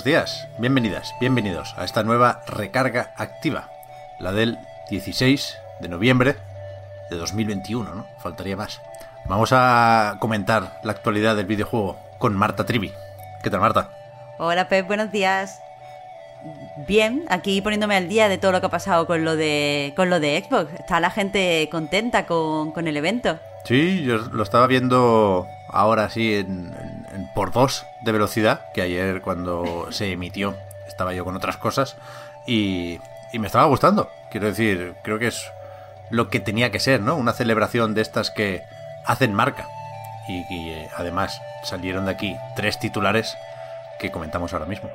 Buenos días, bienvenidas, bienvenidos a esta nueva recarga activa, la del 16 de noviembre de 2021, ¿no? Faltaría más. Vamos a comentar la actualidad del videojuego con Marta Trivi. ¿Qué tal, Marta? Hola Pep, buenos días. Bien, aquí poniéndome al día de todo lo que ha pasado con lo de, con lo de Xbox. Está la gente contenta con, con el evento. Sí, yo lo estaba viendo ahora sí en, por dos de velocidad, que ayer cuando se emitió estaba yo con otras cosas y, me estaba gustando. Quiero decir, creo que es lo que tenía que ser, ¿no? Una celebración de estas que hacen marca. Y, y, eh, además salieron de aquí tres titulares que comentamos ahora mismo.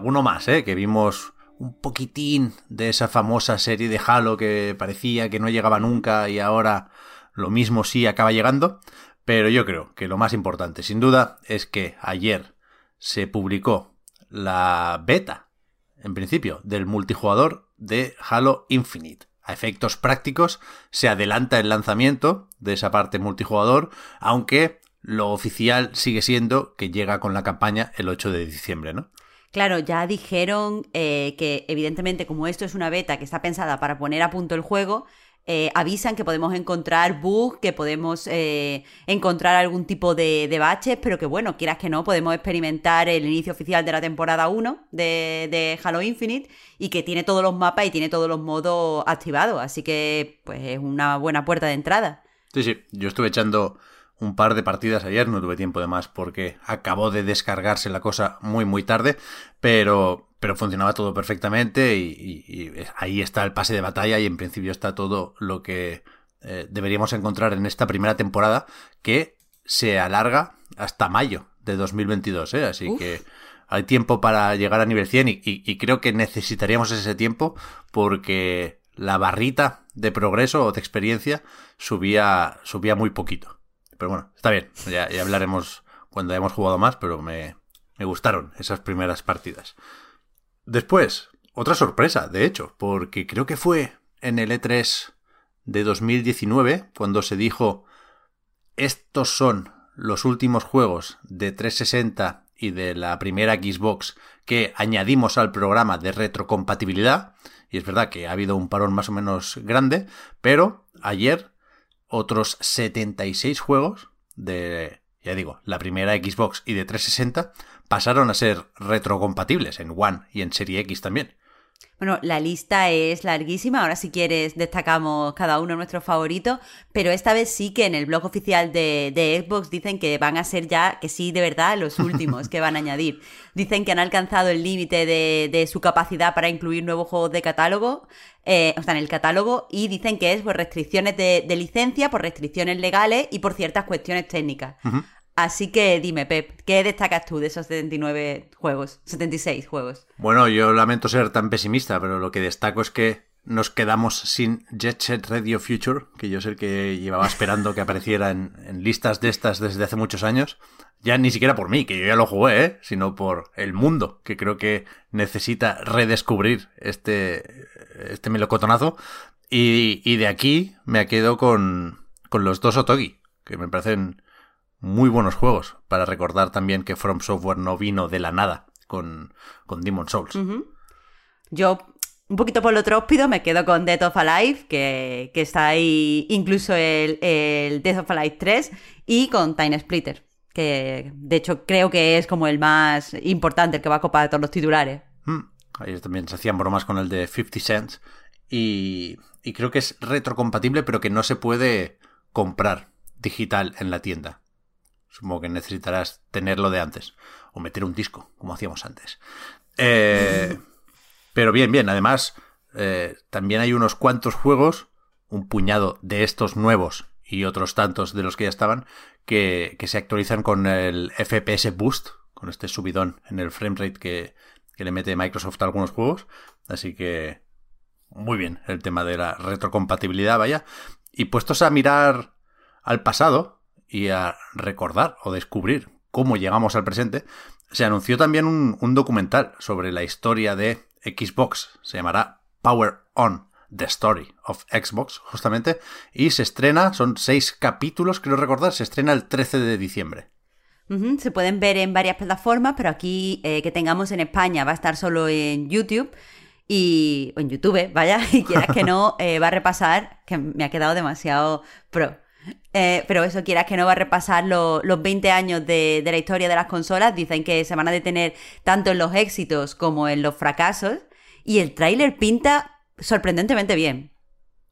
Alguno más, ¿eh? Que vimos un poquitín de esa famosa serie de Halo que parecía que no llegaba nunca y ahora lo mismo sí acaba llegando. Pero yo creo que lo más importante, sin duda, es que ayer se publicó la beta, en principio, del multijugador de Halo Infinite. A efectos prácticos, se adelanta el lanzamiento de esa parte multijugador, aunque lo oficial sigue siendo que llega con la campaña el 8 de diciembre, ¿no? Claro, ya dijeron eh, que evidentemente como esto es una beta que está pensada para poner a punto el juego, eh, avisan que podemos encontrar bugs, que podemos eh, encontrar algún tipo de, baches, pero que bueno, quieras que no, podemos experimentar el inicio oficial de la temporada 1 de, de Halo Infinite y que tiene todos los mapas y tiene todos los modos activados, así que pues es una buena puerta de entrada. Sí, sí, yo estuve echando un par de partidas ayer, no tuve tiempo de más porque acabó de descargarse la cosa muy muy tarde, pero, pero funcionaba todo perfectamente y, y- y ahí está el pase de batalla y en principio está todo lo que eh, deberíamos encontrar en esta primera temporada que se alarga hasta mayo de 2022, ¿eh? así Uf. que hay tiempo para llegar a nivel 100 y, y- y creo que necesitaríamos ese tiempo porque la barrita de progreso o de experiencia subía, subía muy poquito. Pero bueno, está bien, ya, hablaremos cuando hayamos jugado más, pero me, me gustaron esas primeras partidas. Después, otra sorpresa, de hecho, porque creo que fue en el E3 de 2019 cuando se dijo estos son los últimos juegos de 360 y de la primera Xbox que añadimos al programa de retrocompatibilidad. Y es verdad que ha habido un parón más o menos grande, pero ayer otros 76 juegos de, ya digo, la primera Xbox y de 360 pasaron a ser retrocompatibles en One y en Serie X también. Bueno, la lista es larguísima. Ahora, si quieres, destacamos cada uno nuestros favoritos. Pero esta vez sí que en el blog oficial de, de Xbox dicen que van a ser ya, que sí, de verdad, los últimos que van a añadir. Dicen que han alcanzado el límite de, de su capacidad para incluir nuevos juegos de catálogo, eh, o sea, en el catálogo, y dicen que es por restricciones de, de licencia, por restricciones legales y por ciertas cuestiones técnicas. Así que dime, Pep, ¿qué destacas tú de esos 79 juegos? 76 juegos. Bueno, yo lamento ser tan pesimista, pero lo que destaco es que nos quedamos sin Jet Set Radio Future, que yo es el que llevaba esperando que apareciera en, listas de estas desde hace muchos años. Ya ni siquiera por mí, que yo ya lo jugué, ¿eh? sino por el mundo, que creo que necesita redescubrir este, este melocotonazo. Y, y de aquí me quedo con, con los dos Otogi, que me parecen muy buenos juegos, para recordar también que From Software no vino de la nada con, con Demon Souls. Yo, un poquito por lo tróspido, me quedo con Death of Alive, que, que está ahí incluso el, el Death of Alive 3, y con Time Splitter, que de hecho creo que es como el más importante, el que va a copar todos los titulares. Mm. Ayer también se hacían bromas con el de 50 Cents. Y, y creo que es retrocompatible, pero que no se puede comprar digital en la tienda. Supongo que necesitarás tenerlo de antes. O meter un disco, como hacíamos antes. Eh, pero bien, bien. Además, eh, también hay unos cuantos juegos, un puñado de estos nuevos y otros tantos de los que ya estaban, que, que se actualizan con el FPS Boost, con este subidón en el framerate que, que le mete Microsoft a algunos juegos. Así que muy bien el tema de la retrocompatibilidad, vaya. Y puestos a mirar al pasado y a recordar o descubrir cómo llegamos al presente, se anunció también un, un documental sobre la historia de Xbox. Se llamará Power On. The Story of Xbox, justamente, y se estrena, son seis capítulos, creo recordar, se estrena el 13 de diciembre. Se pueden ver en varias plataformas, pero aquí eh, que tengamos en España va a estar solo en YouTube y o en YouTube, vaya, y quieras que no, eh, va a repasar, que me ha quedado demasiado pro. Eh, pero eso, quieras que no, va a repasar lo- los 20 años de, de la historia de las consolas. Dicen que se van a detener tanto en los éxitos como en los fracasos. Y el tráiler pinta sorprendentemente bien,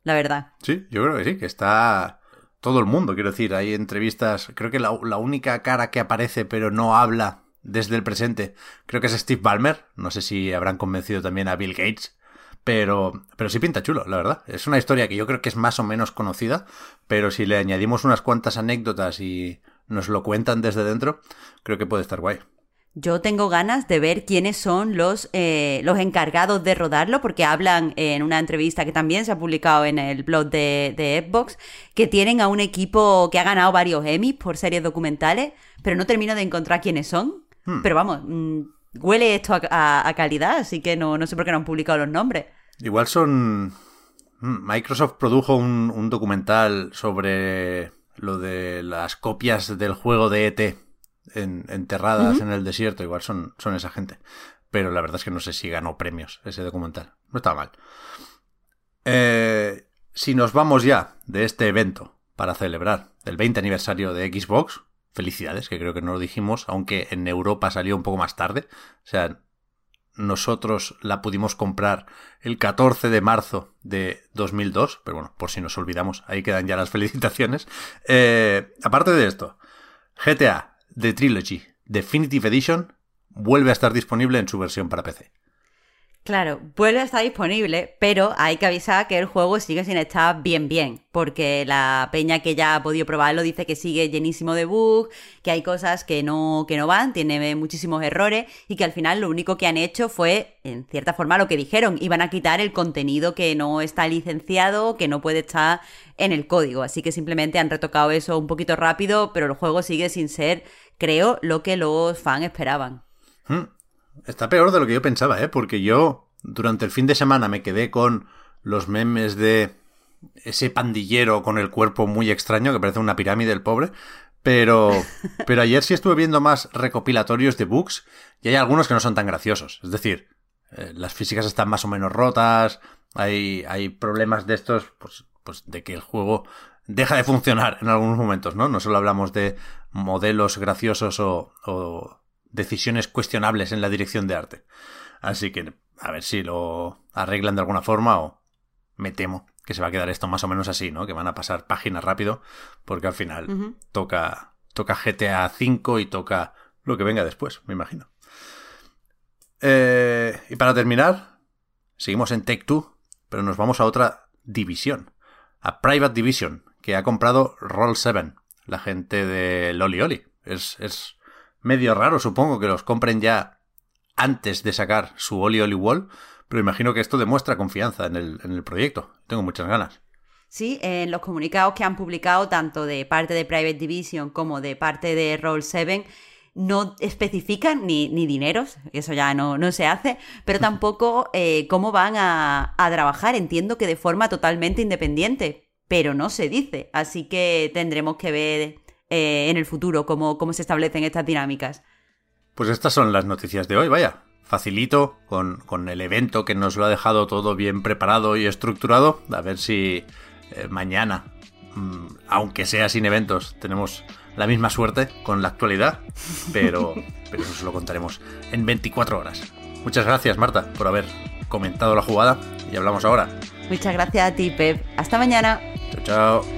la verdad. Sí, yo creo que sí, que está todo el mundo, quiero decir, hay entrevistas, creo que la, la única cara que aparece pero no habla desde el presente, creo que es Steve Ballmer, no sé si habrán convencido también a Bill Gates, pero, pero sí pinta chulo, la verdad. Es una historia que yo creo que es más o menos conocida, pero si le añadimos unas cuantas anécdotas y nos lo cuentan desde dentro, creo que puede estar guay. Yo tengo ganas de ver quiénes son los, eh, los encargados de rodarlo, porque hablan en una entrevista que también se ha publicado en el blog de, de Xbox, que tienen a un equipo que ha ganado varios Emmys por series documentales, pero no termino de encontrar quiénes son. Pero vamos, mm, huele esto a, a- a calidad, así que no, no sé por qué no han publicado los nombres. Igual son... Mm, Microsoft produjo un, un documental sobre lo de las copias del juego de ET en- enterradas en el desierto. Igual son, son esa gente. Pero la verdad es que no sé si ganó premios ese documental. No estaba mal. Eh, si nos vamos ya de este evento para celebrar el 20 aniversario de Xbox, felicidades, que creo que no lo dijimos, aunque en Europa salió un poco más tarde. O sea, nosotros la pudimos comprar el 14 de marzo de 2002, pero bueno, por si nos olvidamos, ahí quedan ya las felicitaciones. Eh, aparte de esto, GTA The Trilogy Definitive Edition vuelve a estar disponible en su versión para PC. Claro, vuelve a estar disponible, pero hay que avisar que el juego sigue sin estar bien bien, porque la peña que ya ha podido probarlo dice que sigue llenísimo de bugs, que hay cosas que no, que no van, tiene muchísimos errores y que al final lo único que han hecho fue, en cierta forma, lo que dijeron, iban a quitar el contenido que no está licenciado, que no puede estar en el código, así que simplemente han retocado eso un poquito rápido, pero el juego sigue sin ser, creo, lo que los fans esperaban. Está peor de lo que yo pensaba, ¿eh? Porque yo durante el fin de semana me quedé con los memes de ese pandillero con el cuerpo muy extraño que parece una pirámide el pobre. Pero, pero ayer sí estuve viendo más recopilatorios de bugs y hay algunos que no son tan graciosos. Es decir, eh, las físicas están más o menos rotas, hay, hay problemas de estos, pues, pues de que el juego deja de funcionar en algunos momentos, ¿no? No solo hablamos de modelos graciosos o, o decisiones cuestionables en la dirección de arte. Así que a ver si lo arreglan de alguna forma o me temo que se va a quedar esto más o menos así, ¿no? Que van a pasar páginas rápido porque al final toca, toca GTA V y toca lo que venga después, me imagino. Eh, y para terminar, seguimos en Take Two, pero nos vamos a otra división, a Private Division, que ha comprado Roll7, la gente de Loli Oli. Es, es medio raro, supongo, que los compren ya antes de sacar su Oli Oli Wall, pero imagino que esto demuestra confianza en el, en el proyecto. Tengo muchas ganas. Sí, en los comunicados que han publicado, tanto de parte de Private Division como de parte de Roll7, no especifican ni, ni dineros, eso ya no, no se hace, pero tampoco eh, cómo van a, a trabajar. Entiendo que de forma totalmente independiente, pero no se dice. Así que tendremos que ver eh, en el futuro cómo, cómo se establecen estas dinámicas. Pues estas son las noticias de hoy, vaya. Facilito, con, con el evento que nos lo ha dejado todo bien preparado y estructurado. A ver si eh, mañana, mm, aunque sea sin eventos, tenemos la misma suerte con la actualidad. Pero, pero eso se lo contaremos en 24 horas. Muchas gracias, Marta, por haber comentado la jugada y hablamos ahora. Muchas gracias a ti, Pep. Hasta mañana. Chao, chao.